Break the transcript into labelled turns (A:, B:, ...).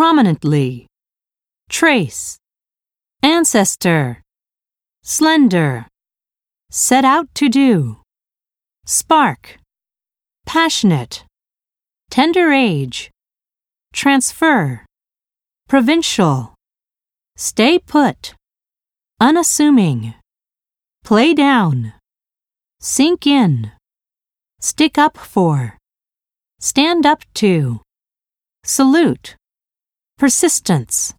A: prominently, trace, ancestor, slender, set out to do, spark, passionate, tender age, transfer, provincial, stay put, unassuming, play down, sink in, stick up for, stand up to, salute, persistence,